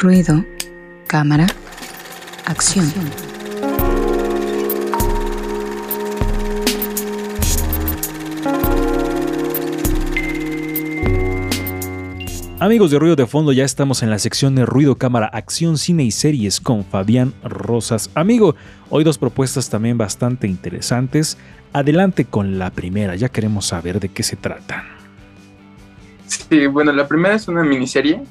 Ruido, cámara, acción. Amigos de Ruido de Fondo, ya estamos en la sección de Ruido, Cámara, Acción, Cine y Series con Fabián Rosas. Amigo, hoy dos propuestas también bastante interesantes. Adelante con la primera, ya queremos saber de qué se trata. Sí, bueno, la primera es una miniserie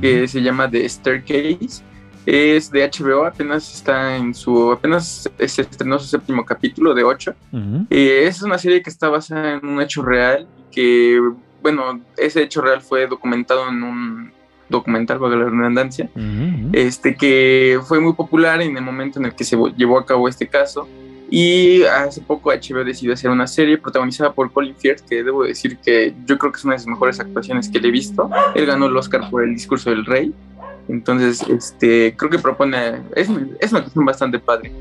que se llama The Staircase. Es de HBO, apenas está en su. apenas se estrenó su séptimo capítulo de ocho. Eh, es una serie que está basada en un hecho real que bueno, ese hecho real fue documentado en un documental, para la redundancia, este, que fue muy popular en el momento en el que se llevó a cabo este caso. Y hace poco HBO decidió hacer una serie protagonizada por Colin Firth, que debo decir que yo creo que es una de las mejores actuaciones que le he visto. Él ganó el Oscar por el discurso del rey. Entonces, este, creo que propone, es, es una cuestión bastante padre.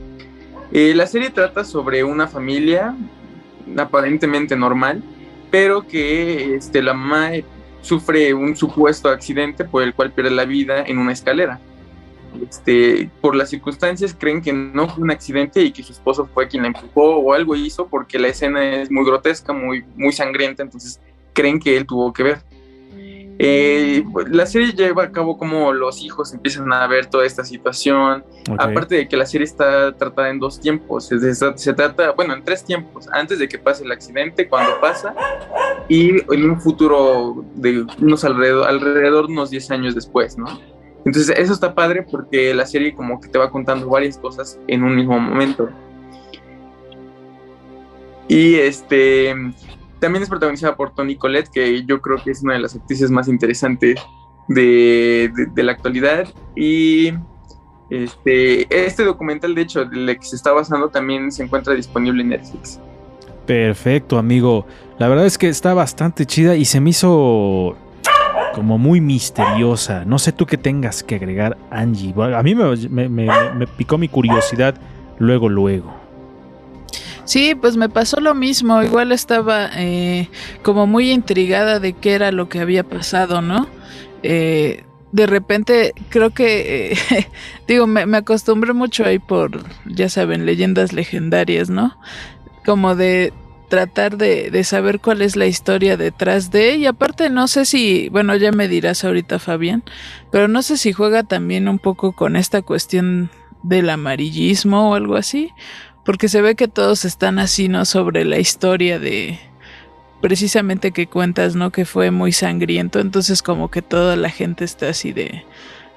Eh, la serie trata sobre una familia aparentemente normal, pero que este, la mamá sufre un supuesto accidente por el cual pierde la vida en una escalera. Este, por las circunstancias creen que no fue un accidente y que su esposo fue quien la empujó o algo hizo porque la escena es muy grotesca, muy, muy sangrienta, entonces creen que él tuvo que ver. Eh, la serie lleva a cabo como los hijos empiezan a ver toda esta situación. Aparte de que la serie está tratada en dos tiempos. Se, trata, bueno, en tres tiempos. Antes de que pase el accidente, cuando pasa, y en un futuro de unos alrededor, alrededor unos 10 años después, ¿no? Entonces, eso está padre porque la serie como que te va contando varias cosas en un mismo momento. Y este también es protagonizada por Toni Collette, que yo creo que es una de las actrices más interesantes de, la actualidad. Y este, este documental, de hecho, del que se está basando, también se encuentra disponible en Netflix. Perfecto, amigo. La verdad es que está bastante chida y se me hizo como muy misteriosa. No sé tú qué tengas que agregar, Angie. A mí me picó mi curiosidad luego, luego. Sí, pues me pasó lo mismo. Igual estaba eh, como muy intrigada de qué era lo que había pasado, ¿no? Eh, de repente creo que, eh, digo, me, me, acostumbré mucho ahí por, ya saben, leyendas legendarias, ¿no? Como de tratar de, de, saber cuál es la historia detrás de, y aparte no sé si, bueno, ya me dirás ahorita Fabián, pero no sé si juega también un poco con esta cuestión del amarillismo o algo así, porque se ve que todos están así, ¿no? Sobre la historia de precisamente que cuentas, ¿no? Que fue muy sangriento, entonces como que toda la gente está así de,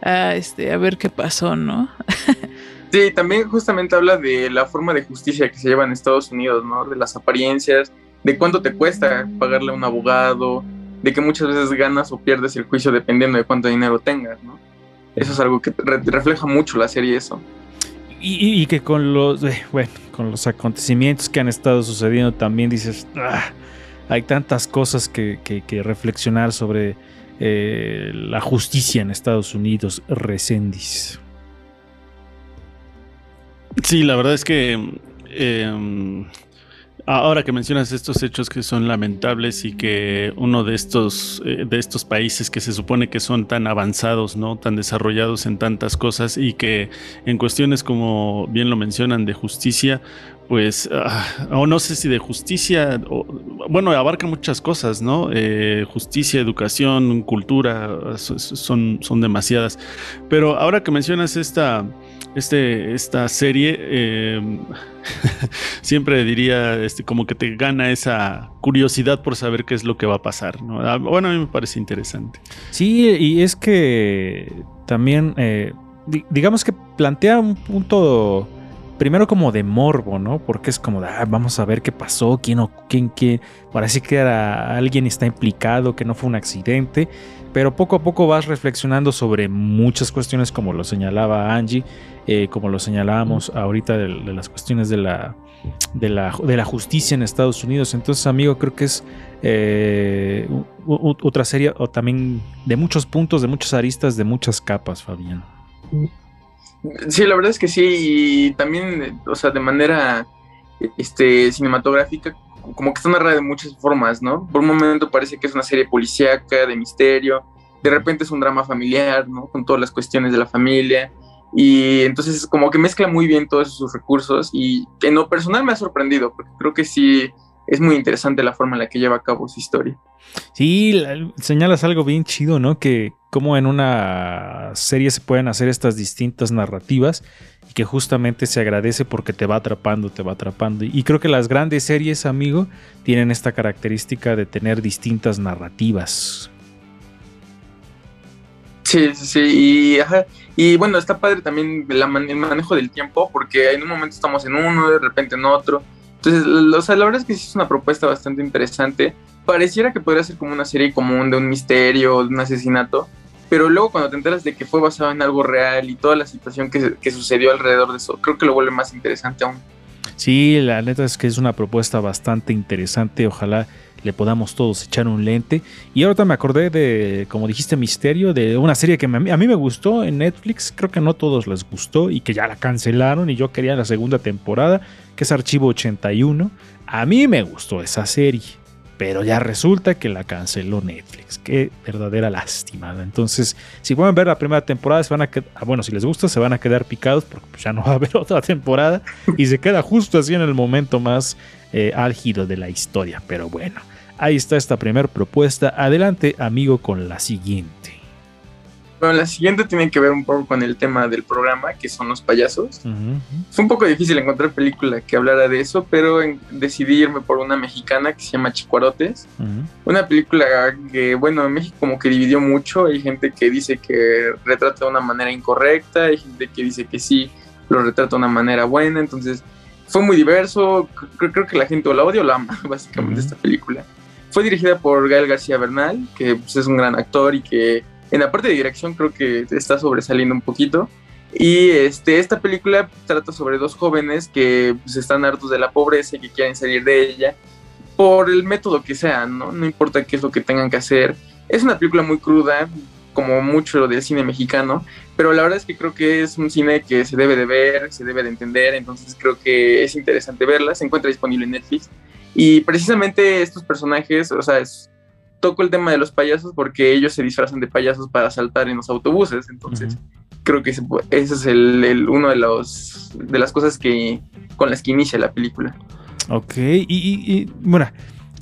ah, este, a ver qué pasó, ¿no? sí, también justamente habla de la forma de justicia que se lleva en Estados Unidos, ¿no? De las apariencias, de cuánto te cuesta pagarle a un abogado, de que muchas veces ganas o pierdes el juicio dependiendo de cuánto dinero tengas, ¿no? Eso es algo que refleja mucho la serie eso. Y, que con los, eh, bueno, con los acontecimientos que han estado sucediendo también dices, ah, hay tantas cosas que, reflexionar sobre eh, la justicia en Estados Unidos, Recendis. Sí, la verdad es que em, Ahora que mencionas estos hechos que son lamentables y que uno de estos, eh, de estos países que se supone que son tan avanzados, ¿no? tan desarrollados en tantas cosas y que en cuestiones como bien lo mencionan de justicia, pues, ah, o no sé si de justicia, bueno, abarca muchas cosas, ¿no? Eh, justicia, educación, cultura, son, son demasiadas. Pero ahora que mencionas esta este, esta serie, em, siempre diría este, como que te gana esa curiosidad por saber qué es lo que va a pasar. Ah, bueno, a mí me parece interesante. Sí, y es que también, eh, digamos que plantea un punto primero como de morbo, ¿no? Porque es como, ah, vamos a ver qué pasó, quién o quién, quién, parece que era alguien está implicado, que no fue un accidente, pero poco a poco vas reflexionando sobre muchas cuestiones como lo señalaba Angie, eh, como lo señalábamos ahorita de, las cuestiones de la, de la, de, la, justicia en Estados Unidos. Entonces, amigo, creo que es eh, otra serie o también de muchos puntos, de muchas aristas, de muchas capas, Fabián. Sí, la verdad es que sí, y también, o sea, de manera este, cinematográfica, como que está narrada de muchas formas, ¿no? Por un momento parece que es una serie policíaca, de misterio, de repente es un drama familiar, ¿no? Con todas las cuestiones de la familia. Y entonces como que mezcla muy bien todos sus recursos y en lo personal me ha sorprendido, porque creo que sí es muy interesante la forma en la que lleva a cabo su historia. Sí, señalas algo bien chido, ¿no? Que como en una serie se pueden hacer estas distintas narrativas y que justamente se agradece porque te va atrapando, te va atrapando. Y creo que las grandes series, amigo, tienen esta característica de tener distintas narrativas. Sí, sí, sí. Y, y bueno, está padre también el manejo del tiempo porque en un momento estamos en uno, de repente en otro. Entonces, la verdad es que sí es una propuesta bastante interesante. Pareciera que podría ser como una serie común de un misterio, de un asesinato, pero luego cuando te enteras de que fue basado en algo real y toda la situación que, sucedió alrededor de eso, creo que lo vuelve más interesante aún. Sí, la neta es que es una propuesta bastante interesante. Ojalá le podamos todos echar un lente. Y ahorita me acordé de, como dijiste, Misterio, de una serie que a mí me gustó en Netflix. Creo que no todos les gustó y que ya la cancelaron y yo quería la segunda temporada, que es Archivo 81. A mí me gustó esa serie. Pero ya resulta que la canceló Netflix. Qué verdadera lástima. Entonces, si pueden ver la primera temporada, se van a quedar, ah, bueno, si les gusta, se van a quedar picados porque pues, ya no va a haber otra temporada. Y se queda justo así en el momento más eh, álgido de la historia. Pero bueno, ahí está esta primera propuesta. Adelante, amigo, con la siguiente. Bueno, la siguiente tiene que ver un poco con el tema del programa, que son los payasos. Fue un poco difícil encontrar película que hablara de eso, pero decidí irme por una mexicana que se llama Chicuarotes. Una película que, bueno, en México como que dividió mucho. Hay gente que dice que retrata de una manera incorrecta, hay gente que dice que sí, lo retrata de una manera buena. Entonces, fue muy diverso. Creo, que la gente o la odia o la ama, básicamente, esta película. Fue dirigida por Gael García Bernal, que pues, es un gran actor y que en la parte de dirección creo que está sobresaliendo un poquito. Y este, esta película trata sobre dos jóvenes que pues, están hartos de la pobreza y que quieren salir de ella por el método que sea, ¿no? No importa qué es lo que tengan que hacer. Es una película muy cruda, como mucho del cine mexicano, pero la verdad es que creo que es un cine que se debe de ver, se debe de entender, entonces creo que es interesante verla. Se encuentra disponible en Netflix. Y precisamente estos personajes, o sea, toco el tema de los payasos porque ellos se disfrazan de payasos para saltar en los autobuses. Entonces, creo que ese, es el, uno de los de las cosas que con las que inicia la película. Ok, y, bueno,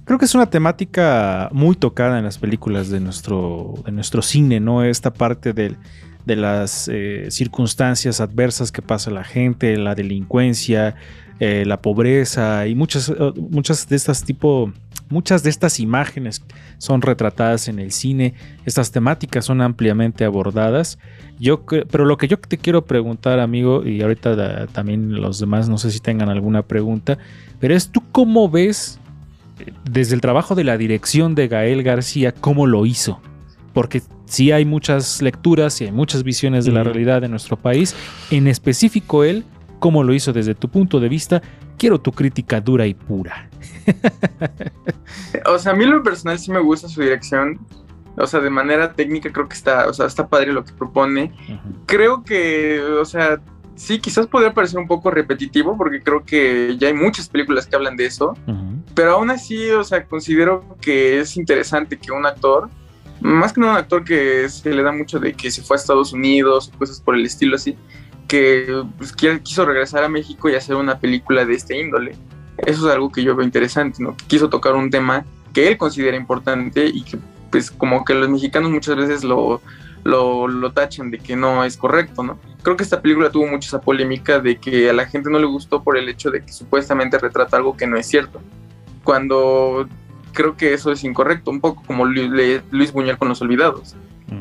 creo que es una temática muy tocada en las películas de nuestro, de nuestro cine, ¿no? Esta parte de las eh, circunstancias adversas que pasa la gente, la delincuencia, eh, la pobreza y muchas, eh, muchas de estas tipo Muchas de estas imágenes son retratadas en el cine, estas temáticas son ampliamente abordadas. Yo, pero lo que yo te quiero preguntar, amigo, y ahorita también los demás no sé si tengan alguna pregunta, pero es tú cómo ves eh, desde el trabajo de la dirección de Gael García, cómo lo hizo. Porque sí hay muchas lecturas y hay muchas visiones de la realidad de nuestro país, en específico él, cómo lo hizo desde tu punto de vista, quiero tu crítica dura y pura. o sea, a mí lo personal sí me gusta su dirección. O sea, de manera técnica creo que está, o sea, está padre lo que propone. Creo que, o sea, sí, quizás podría parecer un poco repetitivo porque creo que ya hay muchas películas que hablan de eso. Pero aún así, o sea, considero que es interesante que un actor, más que un actor que se le da mucho de que se fue a Estados Unidos o cosas por el estilo así, que pues, quiso regresar a México y hacer una película de este índole. Eso es algo que yo veo interesante, ¿no? quiso tocar un tema que él considera importante y que pues como que los mexicanos muchas veces lo, lo, tachan de que no es correcto, ¿no? Creo que esta película tuvo mucha esa polémica de que a la gente no le gustó por el hecho de que supuestamente retrata algo que no es cierto. Cuando creo que eso es incorrecto, un poco como Luis Buñuel con Los Olvidados,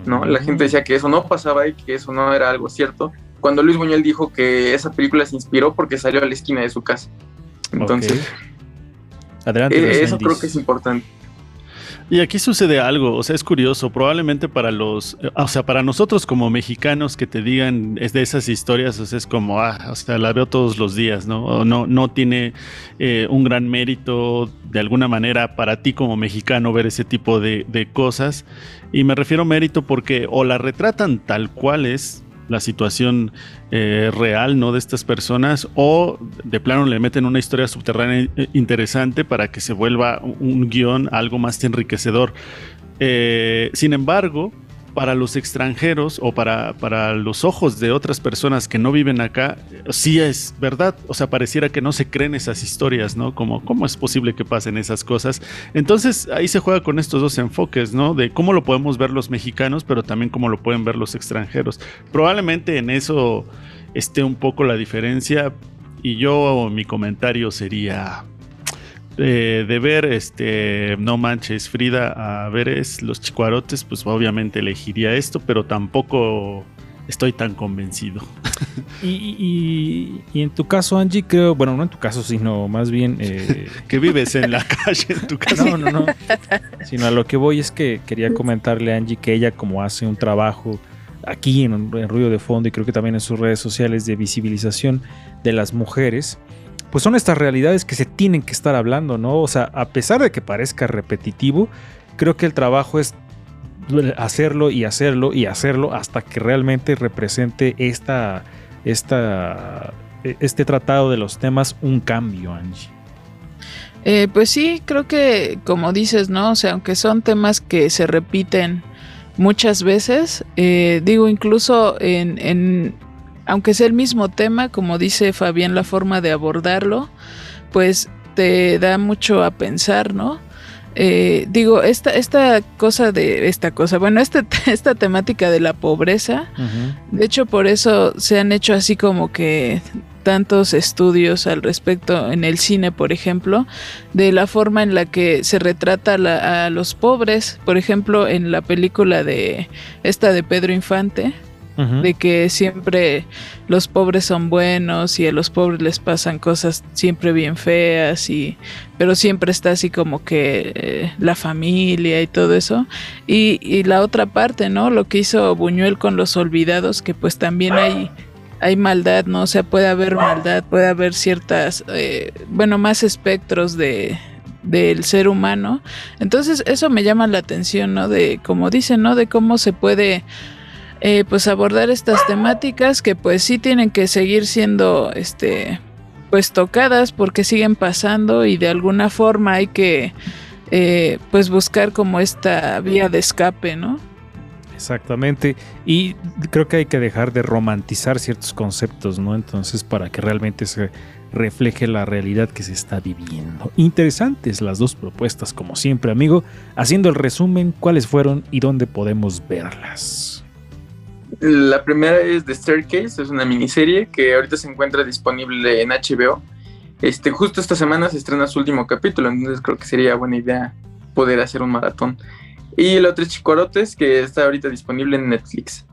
¿no? La gente decía que eso no pasaba y que eso no era algo cierto, cuando Luis Buñuel dijo que esa película se inspiró porque salió a la esquina de su casa. Entonces, Adelante, eh, eso creo que es importante. Y aquí sucede algo, o sea, es curioso, probablemente para los, o sea, para nosotros como mexicanos que te digan es de esas historias, o sea, es como, ah, o sea, la veo todos los días, ¿no? no, no tiene eh, un gran mérito de alguna manera para ti como mexicano ver ese tipo de, de cosas. Y me refiero a mérito porque o la retratan tal cual es, la situación eh, real ¿no? de estas personas o de plano le meten una historia subterránea eh, interesante para que se vuelva un guion algo más enriquecedor. Eh, sin embargo, para los extranjeros o para, para los ojos de otras personas que no viven acá, sí es verdad. O sea, pareciera que no se creen esas historias, ¿no? Como, ¿cómo es posible que pasen esas cosas? Entonces, ahí se juega con estos dos enfoques, ¿no? De cómo lo podemos ver los mexicanos, pero también cómo lo pueden ver los extranjeros. Probablemente en eso esté un poco la diferencia. Y yo, mi comentario sería eh, de ver este No Manches Frida a ver es Los Chicuarotes, pues obviamente elegiría esto, pero tampoco estoy tan convencido. Y, en tu caso, Angie, creo, bueno, no en tu caso, sino más bien... Eh, que vives en la calle, en tu casa. No, no, no. Sino a lo que voy es que quería comentarle a Angie que ella como hace un trabajo aquí en, en Ruido de Fondo y creo que también en sus redes sociales de visibilización de las mujeres, pues son estas realidades que se tienen que estar hablando, ¿no? O sea, a pesar de que parezca repetitivo, creo que el trabajo es hacerlo y hacerlo y hacerlo hasta que realmente represente esta, esta, este tratado de los temas un cambio, Angie. Eh, pues sí, creo que como dices, ¿no? O sea, aunque son temas que se repiten muchas veces, eh, digo, incluso en aunque sea el mismo tema, como dice Fabián, la forma de abordarlo, pues te da mucho a pensar, ¿no? Eh, digo, esta, esta cosa de esta cosa, bueno, este, esta temática de la pobreza, de hecho por eso se han hecho así como que tantos estudios al respecto en el cine, por ejemplo, de la forma en la que se retrata a los pobres, por ejemplo, en la película de esta de Pedro Infante, de que siempre los pobres son buenos y a los pobres les pasan cosas siempre bien feas y pero siempre está así como que eh, la familia y todo eso. Y, y, la otra parte no lo que hizo Buñuel con los olvidados que pues también hay hay maldad no o sea puede haber maldad puede haber ciertas eh, bueno más espectros de del ser humano. Entonces eso me llama la atención no de como dicen no de cómo se puede eh, pues abordar estas temáticas que pues sí tienen que seguir siendo este pues tocadas porque siguen pasando y de alguna forma hay que eh, pues buscar como esta vía de escape, ¿no? Exactamente. Y creo que hay que dejar de romantizar ciertos conceptos, ¿no? Entonces, para que realmente se refleje la realidad que se está viviendo. Interesantes las dos propuestas, como siempre, amigo. Haciendo el resumen, cuáles fueron y dónde podemos verlas. La primera es The Staircase, es una miniserie que ahorita se encuentra disponible en HBO. Este, justo esta semana se estrena su último capítulo, entonces creo que sería buena idea poder hacer un maratón. Y el otro es Chicorotes, que está ahorita disponible en Netflix.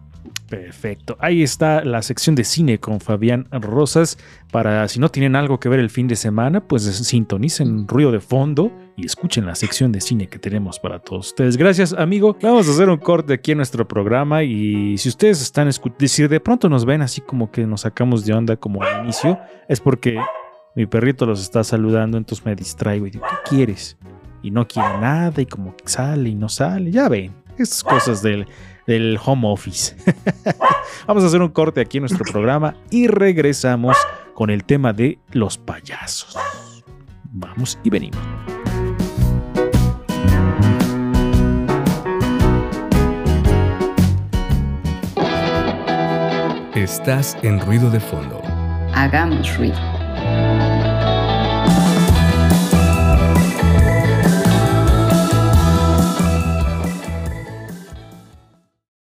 Perfecto. Ahí está la sección de cine con Fabián Rosas. Para si no tienen algo que ver el fin de semana, pues sintonicen ruido de fondo y escuchen la sección de cine que tenemos para todos ustedes. Gracias, amigo. Vamos a hacer un corte aquí en nuestro programa y si ustedes están escuchando, si de pronto nos ven así como que nos sacamos de onda como al inicio, es porque mi perrito los está saludando, entonces me distraigo y digo, ¿qué quieres? Y no quiere nada y como sale y no sale. Ya ven, estas cosas del del home office. Vamos a hacer un corte aquí en nuestro programa y regresamos con el tema de los payasos. Vamos y venimos. Estás en ruido de fondo. Hagamos ruido.